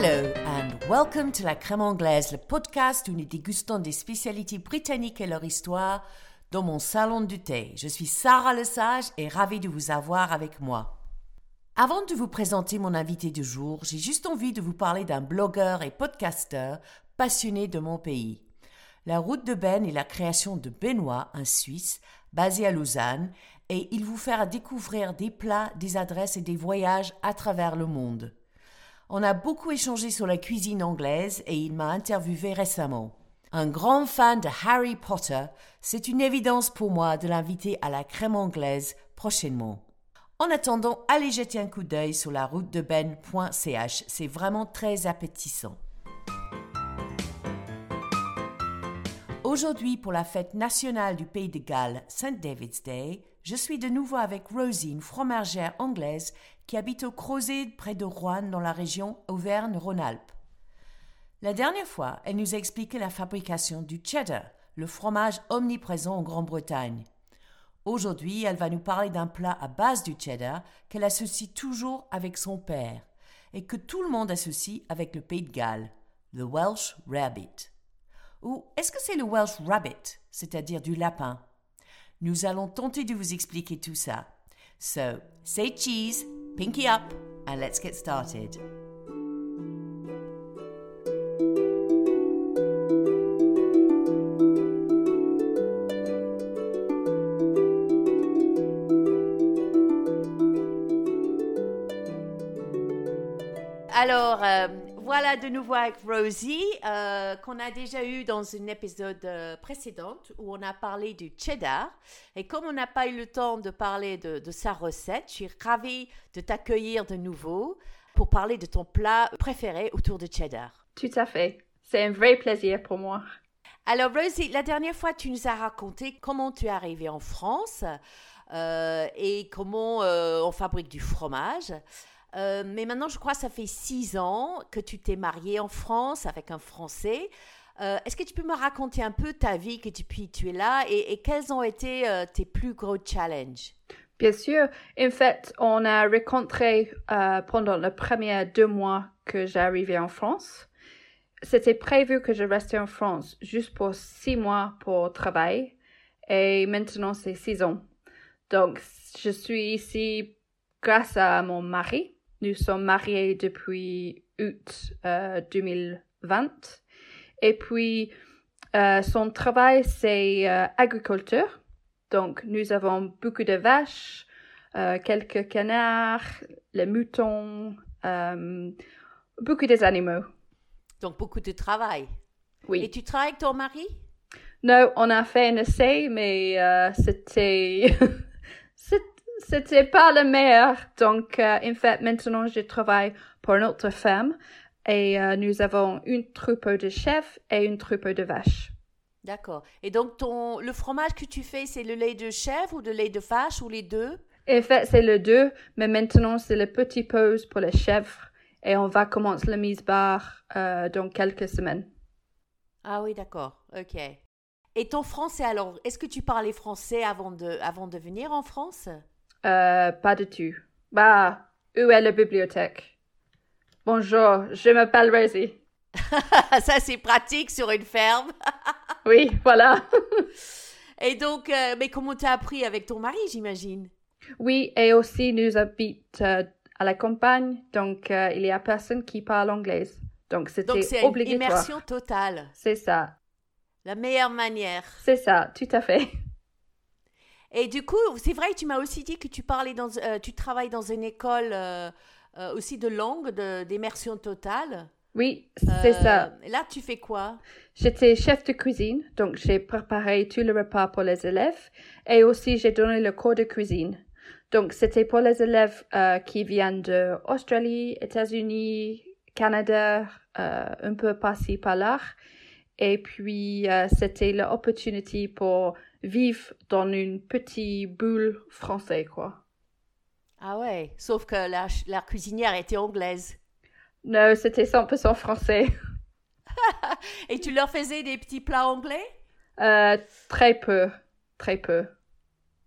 Hello and welcome to La Crème Anglaise, le podcast où nous dégustons des spécialités britanniques et leur histoire dans mon salon du thé. Je suis Sarah Lesage et ravie de vous avoir avec moi. Avant de vous présenter mon invité du jour, j'ai juste envie de vous parler d'un blogueur et podcasteur passionné de mon pays. La route de Ben est la création de Benoît, un Suisse, basé à Lausanne, et il vous fera découvrir des plats, des adresses et des voyages à travers le monde. On a beaucoup échangé sur la cuisine anglaise et il m'a interviewé récemment. Un grand fan de Harry Potter, c'est une évidence pour moi de l'inviter à la crème anglaise prochainement. En attendant, allez jeter un coup d'œil sur la route de ben.ch, c'est vraiment très appétissant. Aujourd'hui, pour la fête nationale du Pays de Galles, St. David's Day, je suis de nouveau avec Rosie, une fromagère anglaise qui habite au Crozet près de Rouen dans la région Auvergne-Rhône-Alpes. La dernière fois, elle nous a expliqué la fabrication du cheddar, le fromage omniprésent en Grande-Bretagne. Aujourd'hui, elle va nous parler d'un plat à base du cheddar qu'elle associe toujours avec son père et que tout le monde associe avec le Pays de Galles, le Welsh Rabbit. Ou est-ce que c'est le Welsh Rabbit, c'est-à-dire du lapin? Nous allons tenter de vous expliquer tout ça. So, say cheese, pinky up, and let's get started. Alors, euh, voilà de nouveau avec Rosie, euh, qu'on a déjà eu dans un épisode euh, précédent où on a parlé du cheddar. Et comme on n'a pas eu le temps de parler de, de sa recette, je suis ravie de t'accueillir de nouveau pour parler de ton plat préféré autour de cheddar. Tout à fait. C'est un vrai plaisir pour moi. Alors Rosie, la dernière fois, tu nous as raconté comment tu es arrivée en France euh, et comment euh, on fabrique du fromage. Euh, mais maintenant, je crois que ça fait six ans que tu t'es mariée en France avec un Français. Euh, Est-ce que tu peux me raconter un peu ta vie que depuis tu es là et, quels ont été euh, tes plus gros challenges? Bien sûr. En fait, on a rencontré pendant les premiers deux mois que j'arrivais en France. C'était prévu que je restais en France juste pour six mois pour travailler. Et maintenant, c'est six ans. Donc, je suis ici grâce à mon mari. Nous sommes mariés depuis août euh, 2020. Et puis, euh, son travail, c'est euh, agriculture. Donc, nous avons beaucoup de vaches, euh, quelques canards, les moutons, euh, beaucoup des animaux. Donc, beaucoup de travail. Oui. Et tu travailles avec ton mari? Non, on a fait un essai, mais c'était c'était pas le meilleur. Donc, euh, en fait, maintenant, je travaille pour une autre femme et euh, nous avons une troupeau de chefs et une troupeau de vaches. D'accord. Et donc, ton, le fromage que tu fais, c'est le lait de chèvre ou le lait de vache ou les deux? En fait, c'est le deux, mais maintenant, c'est le petit pause pour les chèvres et on va commencer la mise barre euh, dans quelques semaines. Ah oui, d'accord. Ok. Et ton français, alors, est-ce que tu parlais français avant de, avant de venir en France? Euh, pas du tout. Bah, où est la bibliothèque? Bonjour, je m'appelle Rosie. Ça, c'est pratique sur une ferme. Oui, voilà. Et donc, euh, mais comment t'as appris avec ton mari, j'imagine? Oui, et aussi nous habitons euh, à la campagne, donc euh, il y a personne qui parle anglais. Donc Donc, c'était c'est une obligatoire. immersion totale. C'est ça, La meilleure manière. c'est ça, tout à fait. Et du coup, c'est vrai, tu m'as aussi dit que tu parlais dans, euh, tu travailles dans une école euh, euh, aussi de langue, d'immersion totale. Oui, c'est ça. Là, tu fais quoi? J'étais chef de cuisine, donc j'ai préparé tout le repas pour les élèves et aussi j'ai donné le cours de cuisine. Donc c'était pour les élèves qui viennent de Australie, États-Unis, Canada, un peu par-ci par-là. Et puis c'était l'opportunité pour vivre dans une petite bulle française, quoi. Ah ouais, sauf que la, la cuisinière était anglaise. Non, c'était 100% français. Et tu leur faisais des petits plats anglais? Euh, très peu, très peu.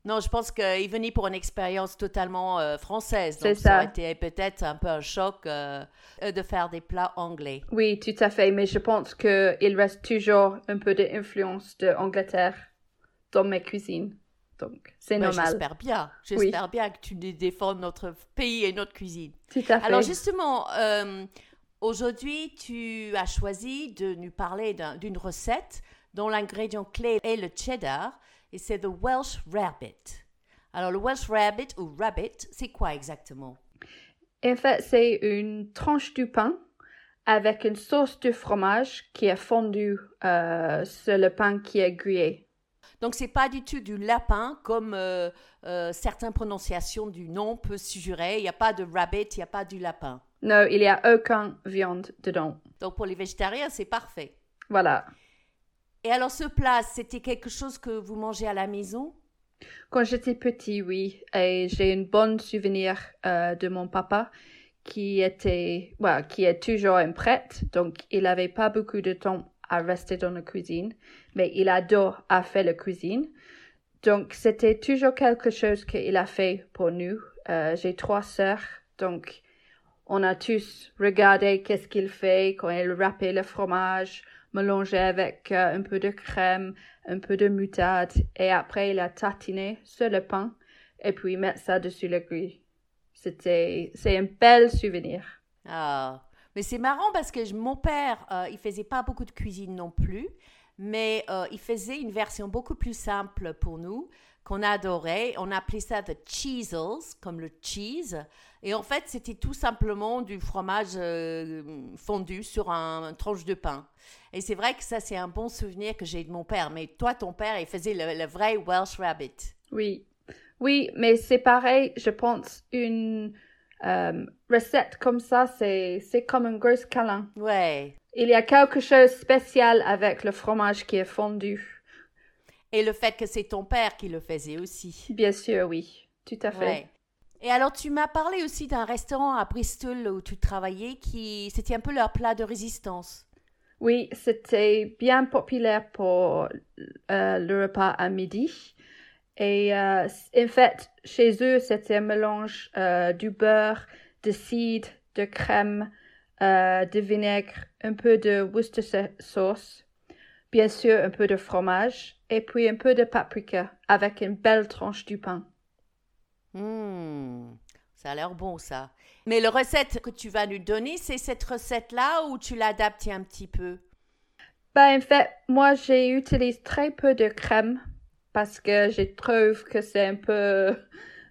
Non, je pense qu'il venait pour une expérience totalement euh, française. C'est Donc ça. ça. été peut-être un peu un choc euh, de faire des plats anglais. Oui, tout à fait, mais je pense qu'il reste toujours un peu d'influence de Angleterre dans mes cuisines. Donc, c'est Ben, normal. J'espère bien. J'espère bien que tu dé- défends notre pays et notre cuisine. Tout à fait. Alors justement, euh, aujourd'hui, tu as choisi de nous parler d'un- d'une recette dont l'ingrédient clé est le cheddar et c'est le Welsh Rabbit. Alors le Welsh Rabbit ou Rabbit, c'est quoi exactement? En fait, c'est une tranche du pain avec une sauce de fromage qui est fondue euh, sur le pain qui est grillé. Donc c'est pas du tout du lapin comme euh, euh, certaines prononciations du nom peuvent suggérer. Il n'y a pas de rabbit, il n'y a pas du lapin. Non, il n'y a aucun viande dedans. Donc pour les végétariens, c'est parfait. Voilà. Et alors ce plat, c'était quelque chose que vous mangez à la maison? Quand j'étais petit, oui, et j'ai un bon souvenir euh, de mon papa qui était, ouais, qui est toujours un prêtre, donc il n'avait pas beaucoup de temps à rester dans la cuisine, mais il adore à faire la cuisine. Donc c'était toujours quelque chose qu'il a fait pour nous. Euh, j'ai trois sœurs, donc on a tous regardé qu'est-ce qu'il fait quand il râpait le fromage, mélangé avec euh, un peu de crème, un peu de moutarde, et après il a tatiné sur le pain, et puis mettre ça dessus le grille. C'était, c'est un bel souvenir. Ah, mais c'est marrant parce que mon père, euh, il faisait pas beaucoup de cuisine non plus, mais euh, il faisait une version beaucoup plus simple pour nous qu'on adorait. On appelait ça the cheesels, comme le cheese. Et en fait, c'était tout simplement du fromage euh, fondu sur un, une tranche de pain. Et c'est vrai que ça, c'est un bon souvenir que j'ai de mon père. Mais toi, ton père, il faisait le, le vrai Welsh Rabbit. Oui. Oui, mais c'est pareil, je pense, une euh, recette comme ça, c'est, c'est comme un gros câlin. Ouais. Il y a quelque chose de spécial avec le fromage qui est fondu. Et le fait que c'est ton père qui le faisait aussi. Bien sûr, oui. Tout à fait. Ouais. Et alors, tu m'as parlé aussi d'un restaurant à Bristol où tu travaillais qui, c'était un peu leur plat de résistance. Oui, c'était bien populaire pour euh, le repas à midi. Et euh, en fait, chez eux, c'était un mélange euh, du beurre, de cidre, de crème, euh, de vinaigre, un peu de Worcestershire sauce, bien sûr un peu de fromage, et puis un peu de paprika avec une belle tranche du pain. Hmm, ça a l'air bon ça. Mais la recette que tu vas nous donner, c'est cette recette-là ou tu l'adaptes un petit peu? Ben, en fait, moi, j'utilise très peu de crème parce que je trouve que c'est un peu,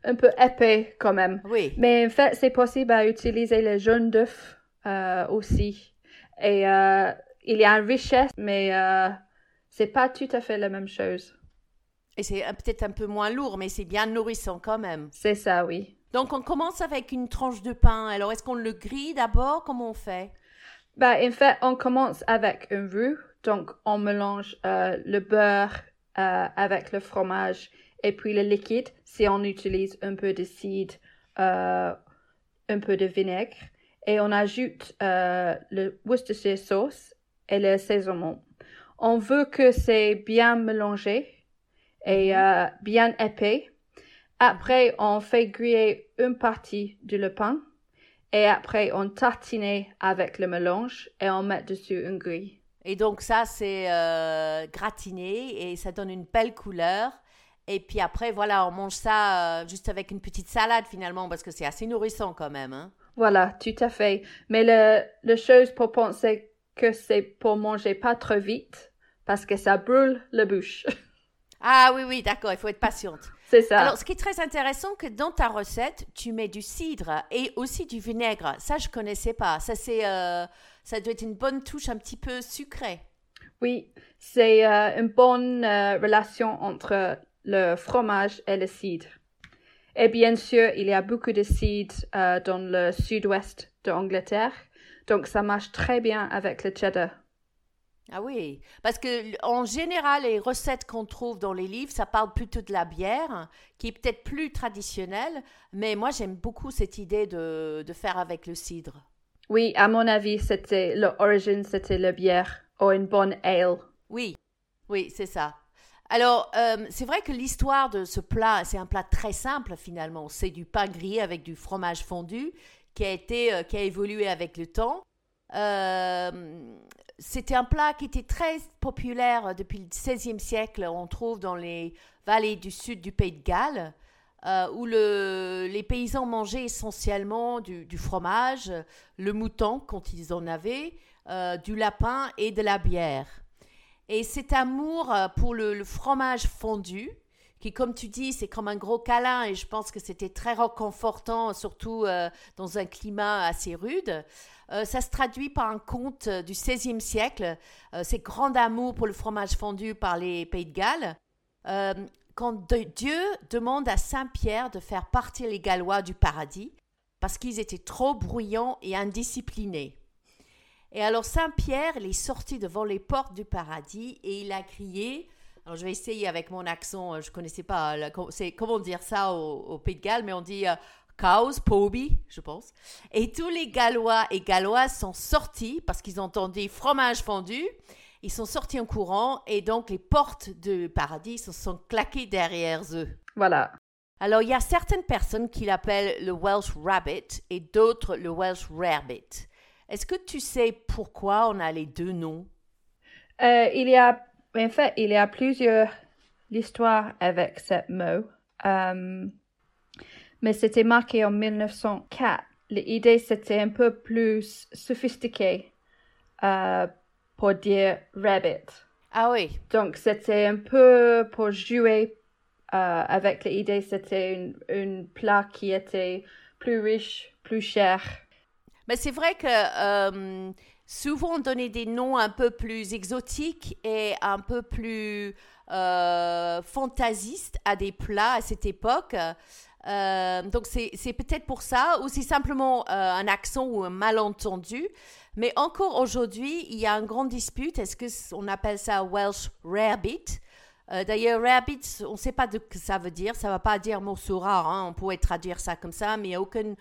un peu épais quand même. Oui. Mais en fait, c'est possible à utiliser le jaune d'œuf euh, aussi. Et euh, il y a une richesse, mais euh, c'est pas tout à fait la même chose. Et c'est un- peut-être un peu moins lourd, mais c'est bien nourrissant quand même. C'est ça, oui. Donc, on commence avec une tranche de pain. Alors, est-ce qu'on le grille d'abord? Comment on fait? Ben, en fait, on commence avec un roux. Donc, on mélange euh, le beurre euh, avec le fromage et puis le liquide. Si on utilise un peu de cidre, euh, un peu de vinaigre. Et on ajoute euh, le Worcestershire sauce et le assaisonnement. On veut que c'est bien mélangé et euh, bien épais. Après, on fait griller une partie de le pain. Et après, on tartine avec le mélange et on met dessus une grille. Et donc, ça, c'est euh, gratiné et ça donne une belle couleur. Et puis après, voilà, on mange ça euh, juste avec une petite salade finalement, parce que c'est assez nourrissant quand même. Hein. Voilà, tout à fait. Mais le, le chose pour penser que c'est pour manger pas trop vite parce que ça brûle la bouche. Ah oui, oui, d'accord, il faut être patiente. c'est ça. Alors, ce qui est très intéressant, que dans ta recette, tu mets du cidre et aussi du vinaigre. Ça, je connaissais pas. Ça, c'est, euh, ça doit être une bonne touche un petit peu sucrée. Oui, c'est euh, une bonne euh, relation entre le fromage et le cidre. Et bien sûr, il y a beaucoup de cidre euh, dans le sud-ouest de l'Angleterre, donc ça marche très bien avec le cheddar. Ah oui, parce que en général, les recettes qu'on trouve dans les livres, ça parle plutôt de la bière, qui est peut-être plus traditionnelle, mais moi j'aime beaucoup cette idée de, de faire avec le cidre. Oui, à mon avis, c'était l'origine, c'était la bière ou une bonne ale. Oui, oui, c'est ça. Alors, euh, c'est vrai que l'histoire de ce plat, c'est un plat très simple finalement. C'est du pain grillé avec du fromage fondu qui a, été, euh, qui a évolué avec le temps. Euh, c'était un plat qui était très populaire depuis le XVIe siècle. On trouve dans les vallées du sud du pays de Galles, où le, les paysans mangeaient essentiellement du, fromage, le mouton quand ils en avaient, du lapin et de la bière. Et cet amour euh, pour le, fromage fondu, qui, comme tu dis, c'est comme un gros câlin, et je pense que c'était très réconfortant, surtout euh, dans un climat assez rude. Euh, ça se traduit par un conte du XVIe siècle, c'est grand amour pour le fromage fondu par les Pays de Galles. Quand Dieu demande à Saint Pierre de faire partir les Gallois du paradis, parce qu'ils étaient trop bruyants et indisciplinés. Et alors Saint-Pierre, il est sorti devant les portes du paradis et il a crié. Alors je vais essayer avec mon accent, euh, je ne connaissais pas, c'est comment dire ça au, Pays de Galles, mais on dit chaos, euh, pobi, je pense. Et tous les Gallois et Galloises sont sortis parce qu'ils entendu fromage fondu. Ils sont sortis en courant et donc les portes du paradis se sont claquées derrière eux. Voilà. Alors il y a certaines personnes qui l'appellent le Welsh Rabbit et d'autres le Welsh Rarebit. Est-ce que tu sais pourquoi on a les deux noms? Euh, Il y a, en fait, il y a plusieurs histoires avec ce mot. Euh, mais c'était marqué en 1904. L'idée, c'était un peu plus sophistiqué euh, pour dire rabbit. Ah oui. Donc, c'était un peu pour jouer avec l'idée, c'était un plat qui était plus riche, plus cher. Mais c'est vrai que euh, souvent on donnait des noms un peu plus exotiques et un peu plus euh, fantaisistes à des plats à cette époque. Euh, donc c'est peut-être pour ça, ou c'est simplement un accent ou un malentendu. Mais encore aujourd'hui, il y a une grande dispute. Est-ce qu'on appelle ça Welsh Rarebit? D'ailleurs, rabbit, on ne sait pas ce que ça veut dire. Ça ne va pas dire morceau rare. Hein. On pourrait traduire ça comme ça, mais il n'y a aucune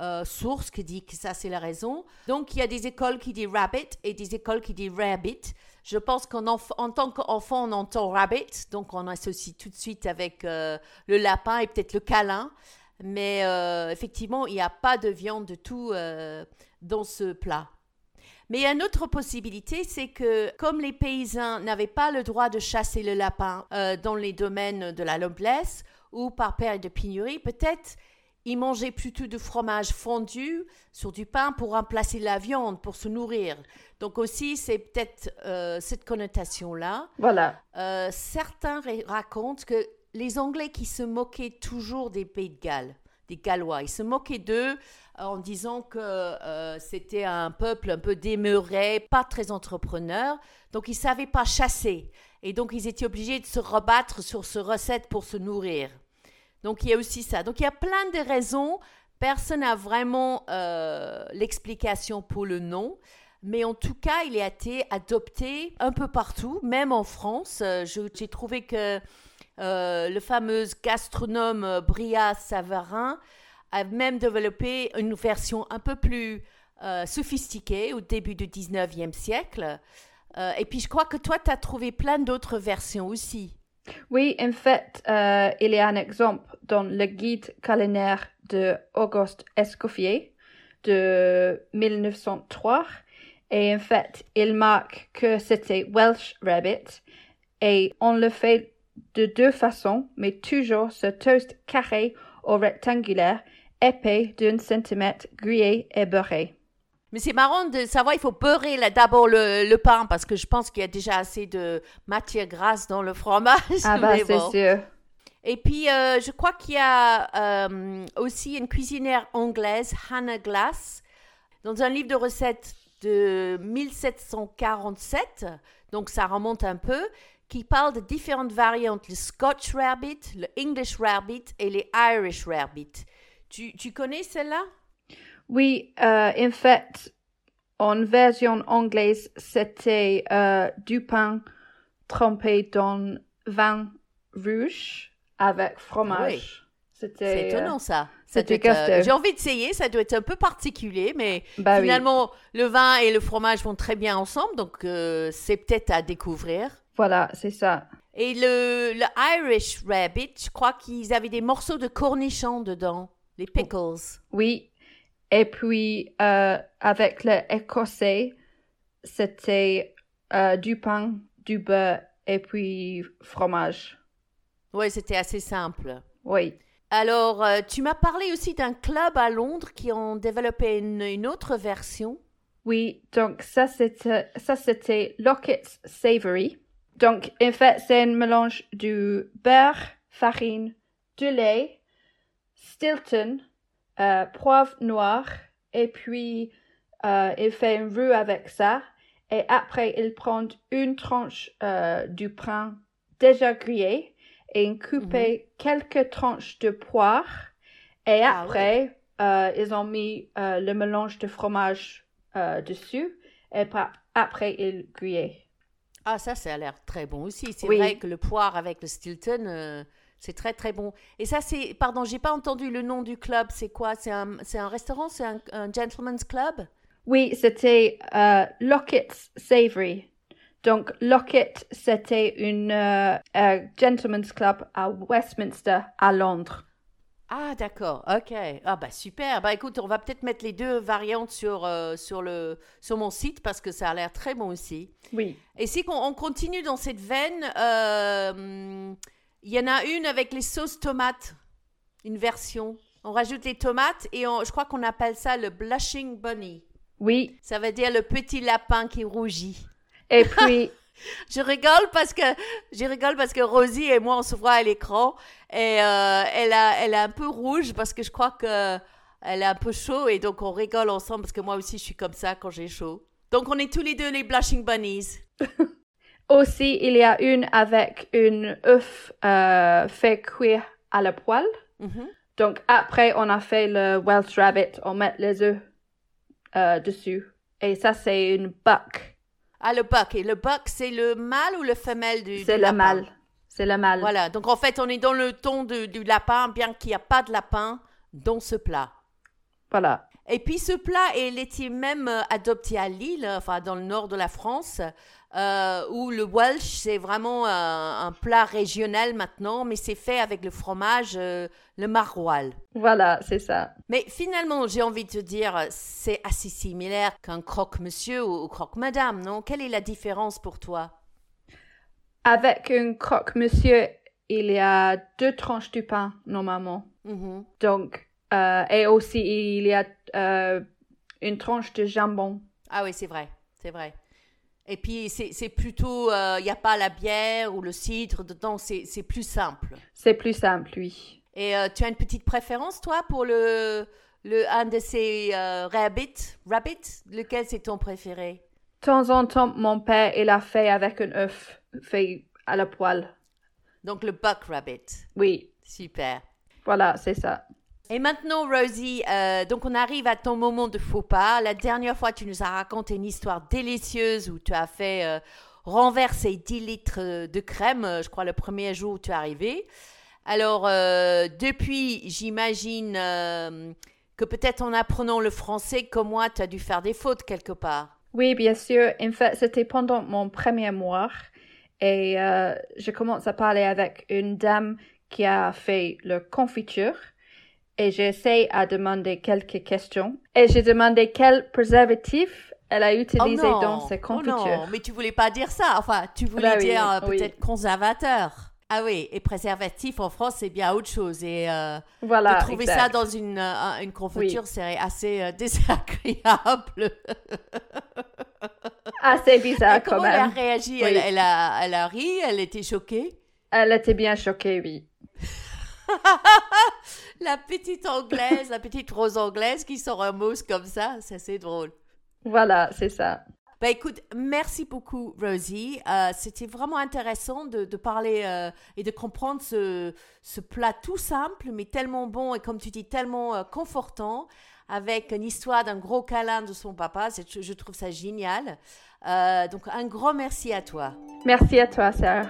euh, source qui dit que ça c'est la raison. Donc il y a des écoles qui disent rabbit et des écoles qui disent rabbit. Je pense qu'en en tant qu'enfant on entend rabbit, donc on associe tout de suite avec euh, le lapin et peut-être le câlin. Mais euh, effectivement, il n'y a pas de viande de tout dans ce plat. Mais une autre possibilité, c'est que comme les paysans n'avaient pas le droit de chasser le lapin dans les domaines de la noblesse ou par période de pénurie, peut-être ils mangeaient plutôt du fromage fondu sur du pain pour remplacer la viande, pour se nourrir. Donc aussi, c'est peut-être euh, cette connotation-là. Voilà. Euh, certains racontent que les Anglais qui se moquaient toujours des Pays de Galles, des Gallois, ils se moquaient d'eux en disant que euh, c'était un peuple un peu démeuré, pas très entrepreneur, donc ils ne savaient pas chasser. Et donc ils étaient obligés de se rebattre sur ce recette pour se nourrir. Donc il y a aussi ça. Donc il y a plein de raisons. Personne n'a vraiment euh, l'explication pour le nom. Mais en tout cas, il a été adopté un peu partout, même en France. Euh, j'ai trouvé que euh, le fameux gastronome Bria Savarin a même développé une version un peu plus sophistiquée au début du 19e siècle. et puis je crois que toi, tu as trouvé plein d'autres versions aussi. Oui, en fait, il y a un exemple dans le guide culinaire de Auguste Escoffier de 1903. Et en fait, il marque que c'était Welsh Rabbit. Et on le fait de deux façons, mais toujours ce toast carré ou rectangulaire, épais d'un centimètre, grillé et beurré. Mais c'est marrant de savoir, il faut beurrer d'abord le, pain parce que je pense qu'il y a déjà assez de matière grasse dans le fromage. Ah bah c'est sûr. Et puis, euh, je crois qu'il y a euh, aussi une cuisinière anglaise, Hannah Glass, dans un livre de recettes de 1747, donc ça remonte un peu, qui parle de différentes variantes, le Scotch Rabbit, le English Rabbit et les Irish Rabbit. Tu, connais celle-là? Oui, euh, en fait, en version anglaise, c'était euh, du pain trempé dans vin rouge avec fromage. C'est étonnant ça. Euh, j'ai envie d'essayer, ça doit être un peu particulier, mais bah finalement, le vin et le fromage vont très bien ensemble, donc c'est peut-être à découvrir. Voilà, c'est ça. Et le, le Irish Rabbit, je crois qu'ils avaient des morceaux de cornichons dedans, les pickles. Oui. Et puis, euh, avec le écossais, c'était euh, du pain, du beurre et puis fromage. Oui, c'était assez simple. Oui. Alors, euh, tu m'as parlé aussi d'un club à Londres qui ont développé une, une autre version. Oui, donc ça c'était ça c'était Lockett's Savory. Donc en fait c'est un mélange du beurre, farine, du lait, Stilton, euh, poivre noir et puis euh, il fait un roux avec ça et après il prend une tranche euh, du pain déjà grillé et il coupe quelques tranches de poire et Ah après euh, ils ont mis euh, le mélange de fromage euh, dessus et après il grillé. Ah, ça, ça a l'air très bon aussi. C'est Oui. vrai que le poire avec le Stilton, c'est très très bon. Et ça, c'est. Pardon, j'ai pas entendu le nom du club. C'est quoi? C'est un, un restaurant? C'est un, un gentleman's club? Oui, c'était Lockett's Savory. Donc Lockett, c'était une euh, euh, gentleman's club à Westminster, à Londres. Ah, d'accord. Ok. Ah, bah super. Bah écoute, on va peut-être mettre les deux variantes sur, euh, sur, le, sur mon site parce que ça a l'air très bon aussi. Oui. Et si on, on continue dans cette veine, euh, il y en a une avec les sauces tomates, une version. On rajoute les tomates et on- je crois qu'on appelle ça le blushing bunny. Oui. Ça veut dire le petit lapin qui rougit. Et puis, Je rigole parce que je rigole parce que Rosie et moi on se voit à l'écran et euh, elle a elle est un peu rouge parce que je crois que elle est un peu chaud et donc on rigole ensemble parce que moi aussi je suis comme ça quand j'ai chaud. Donc on est tous les deux les blushing bunnies. aussi, il y a une avec une œuf euh, fait cuire à la poêle. Mhm. Donc après, on a fait le Welsh Rabbit, on met les œufs euh, dessus. Et ça, c'est une buck. Ah le buck et le buck c'est le mâle ou le femelle du C'est le lapin? mâle. C'est le mâle. Voilà, donc en fait on est dans le ton de- du lapin bien qu'il n'y a pas de lapin dans ce plat. Voilà. Et puis ce plat, il était même euh, adopté à Lille, enfin dans le nord de la France, euh, où le Welsh, c'est vraiment euh, un plat régional maintenant, mais c'est fait avec le fromage, euh, le maroilles. Voilà, c'est ça. Mais finalement, j'ai envie de te dire, c'est assez similaire qu'un croque-monsieur ou, ou croque-madame, non? Quelle est la différence pour toi? Avec un croque-monsieur, il y a deux tranches du pain, normalement. Mhm. Donc, euh, et aussi, il y a une tranche de jambon. Ah oui, c'est vrai, c'est vrai. Et puis, c'est plutôt, euh, il n'y a pas la bière ou le cidre dedans, c'est plus simple. C'est plus simple, oui. Et euh, tu as une petite préférence, toi, pour le, le un de ces euh, rabbits, rabbits? Lequel c'est ton préféré? De temps en temps, mon père, il a fait avec un œuf fait à la poêle. Donc le buck rabbit. Oui, Super. voilà, c'est ça. Et maintenant, Rosie, euh, donc on arrive à ton moment de faux pas. La dernière fois, tu nous as raconté une histoire délicieuse où tu as fait euh, renverser 10 litres euh, de crème, euh, je crois, le premier jour où tu es arrivé. Alors, euh, depuis, j'imagine euh, que peut-être en apprenant le français, comme moi, tu as dû faire des fautes quelque part. Oui, bien sûr. En fait, c'était pendant mon premier mois et je commence à parler avec une dame qui a fait le confiture et j'essaie à demander quelques questions et j'ai demandé quel préservatif elle a utilisé oh dans ses oh confitures. non, mais tu voulais pas dire ça. Enfin, tu voulais Bah oui, dire euh, oui. peut-être conservateur. Ah oui, et préservatif en France, c'est bien autre chose. Et euh, Voilà, de trouver exact. ça dans une, euh, une confiture, c'est assez euh, désagréable. Assez bizarre Et quand comment elle a même. réagi? Elle a, elle a ri, elle était choquée? Elle était bien choquée, oui. La petite anglaise, la petite rose anglaise qui sort un mot comme ça, c'est assez drôle. Voilà, c'est ça. Bah écoute, merci beaucoup Rosie. Euh, C'était vraiment intéressant de, de parler euh, et de comprendre ce, ce plat tout simple mais tellement bon et comme tu dis tellement euh, confortant avec une histoire d'un gros câlin de son papa. Je trouve ça génial. Donc un grand merci à toi. Merci à toi, Sarah.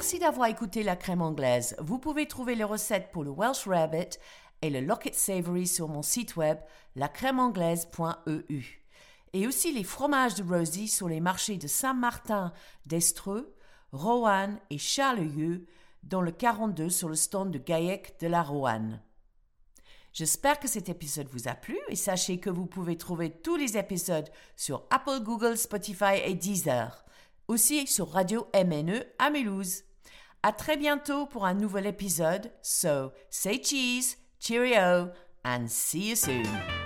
Merci d'avoir écouté la crème anglaise. Vous pouvez trouver les recettes pour le Welsh Rabbit et le Locket Savory sur mon site web lacrèmeanglaise.eu. Et aussi les fromages de Rosie sur les marchés de Saint-Martin d'Estreux, Roanne et Charleville dans le 42 sur le stand de Gaillec de la Roanne. J'espère que cet épisode vous a plu et sachez que vous pouvez trouver tous les épisodes sur Apple, Google, Spotify et Deezer. Aussi sur Radio MNE à Mulhouse. À très bientôt pour un nouvel épisode. So, say cheese, cheerio, and see you soon.